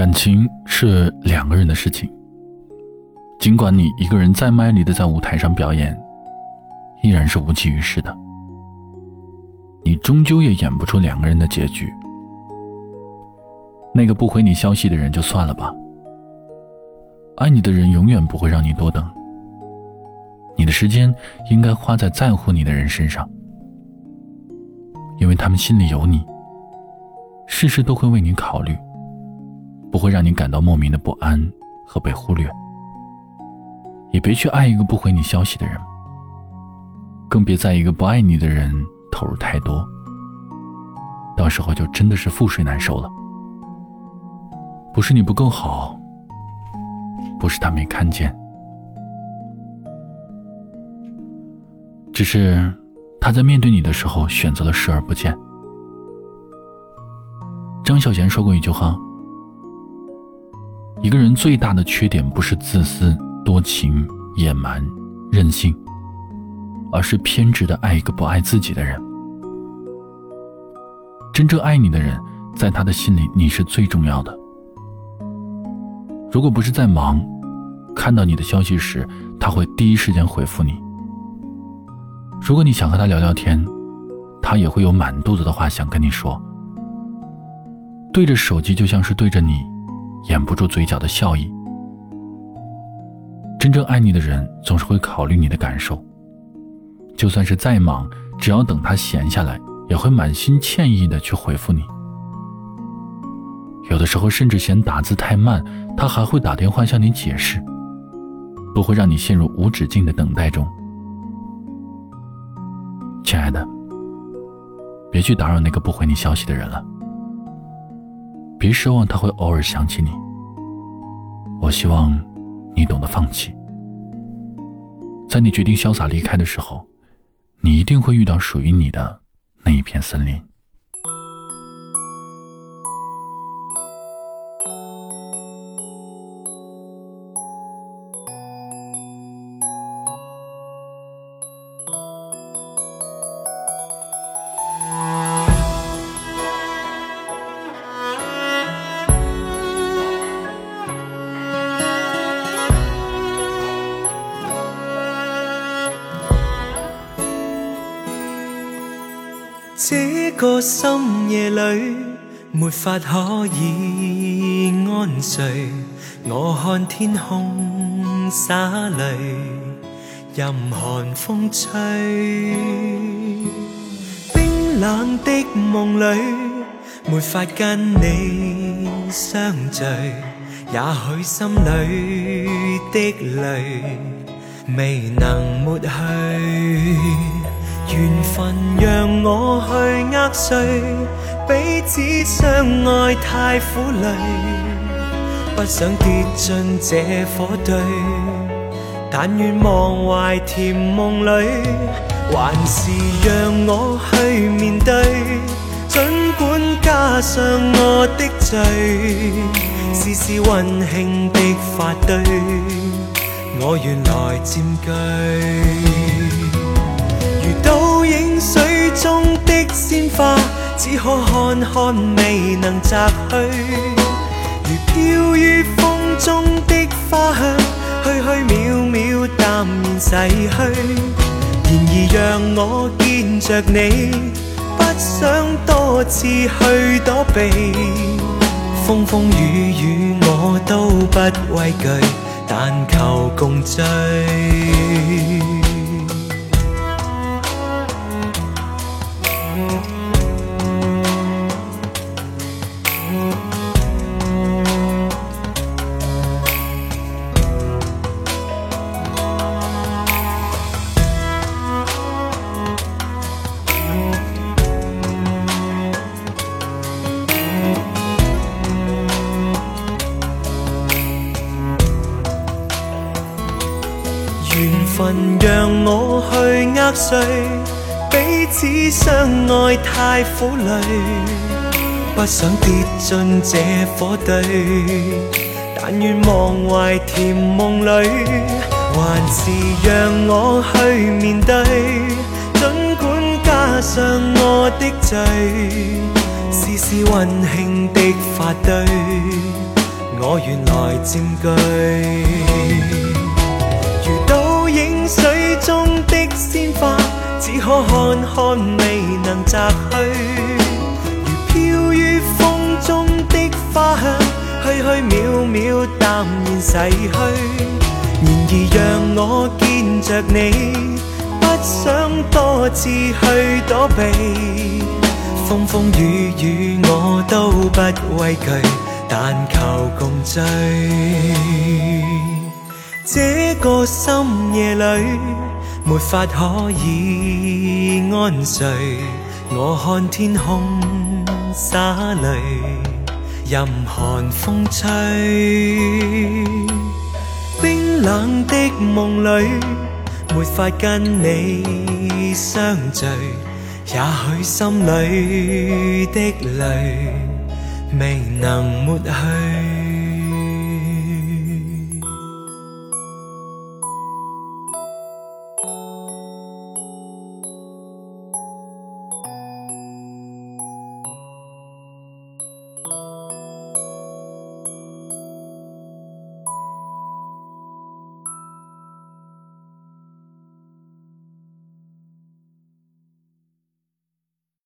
感情是两个人的事情，尽管你一个人再卖力的在舞台上表演，依然是无济于事的。你终究也演不出两个人的结局。那个不回你消息的人就算了吧，爱你的人永远不会让你多等。你的时间应该花在在乎你的人身上，因为他们心里有你，事事都会为你考虑。不会让你感到莫名的不安和被忽略，也别去爱一个不回你消息的人，更别在一个不爱你的人投入太多，到时候就真的是覆水难收了。不是你不够好，不是他没看见，只是他在面对你的时候选择了视而不见。张小娴说过一句话。一个人最大的缺点不是自私、多情、野蛮、任性，而是偏执的爱一个不爱自己的人。真正爱你的人，在他的心里你是最重要的。如果不是在忙，看到你的消息时，他会第一时间回复你。如果你想和他聊聊天，他也会有满肚子的话想跟你说。对着手机就像是对着你。掩不住嘴角的笑意。真正爱你的人总是会考虑你的感受，就算是再忙，只要等他闲下来，也会满心歉意的去回复你。有的时候甚至嫌打字太慢，他还会打电话向你解释，不会让你陷入无止境的等待中。亲爱的，别去打扰那个不回你消息的人了。别奢望他会偶尔想起你。我希望你懂得放弃。在你决定潇洒离开的时候，你一定会遇到属于你的那一片森林。这个深夜里，没法可以安睡。我看天空洒泪，任寒风吹。冰冷的梦里，没法跟你相聚。也许心里的泪，未能抹去。缘分让我去握碎，彼此相爱太苦累，不想跌进这火堆。但愿忘怀甜梦里，还是让我去面对。尽管加上我的罪，丝丝温馨的发堆，我愿来占据。只可看看，未能摘去。如飘于风中的花香，虚虚渺渺，淡然逝去。然而让我见着你，不想多次去躲避。风风雨雨我都不畏惧，但求共醉。缘分让我去呃碎，彼此相爱太苦累，不想跌进这火堆。但愿忘怀甜梦里，还是让我去面对。尽管加上我的罪，丝丝温馨的发堆。我原来占据。可看看，未能摘去。如飘于风中的花香，虚虚渺渺，淡然逝去。然而让我见着你，不想多次去躲避。风风雨雨我都不畏惧，但求共醉。这个深夜里，没法可以安睡。我看天空洒泪，任寒风吹。冰冷的梦里，没法跟你相聚。也许心里的泪未能抹去。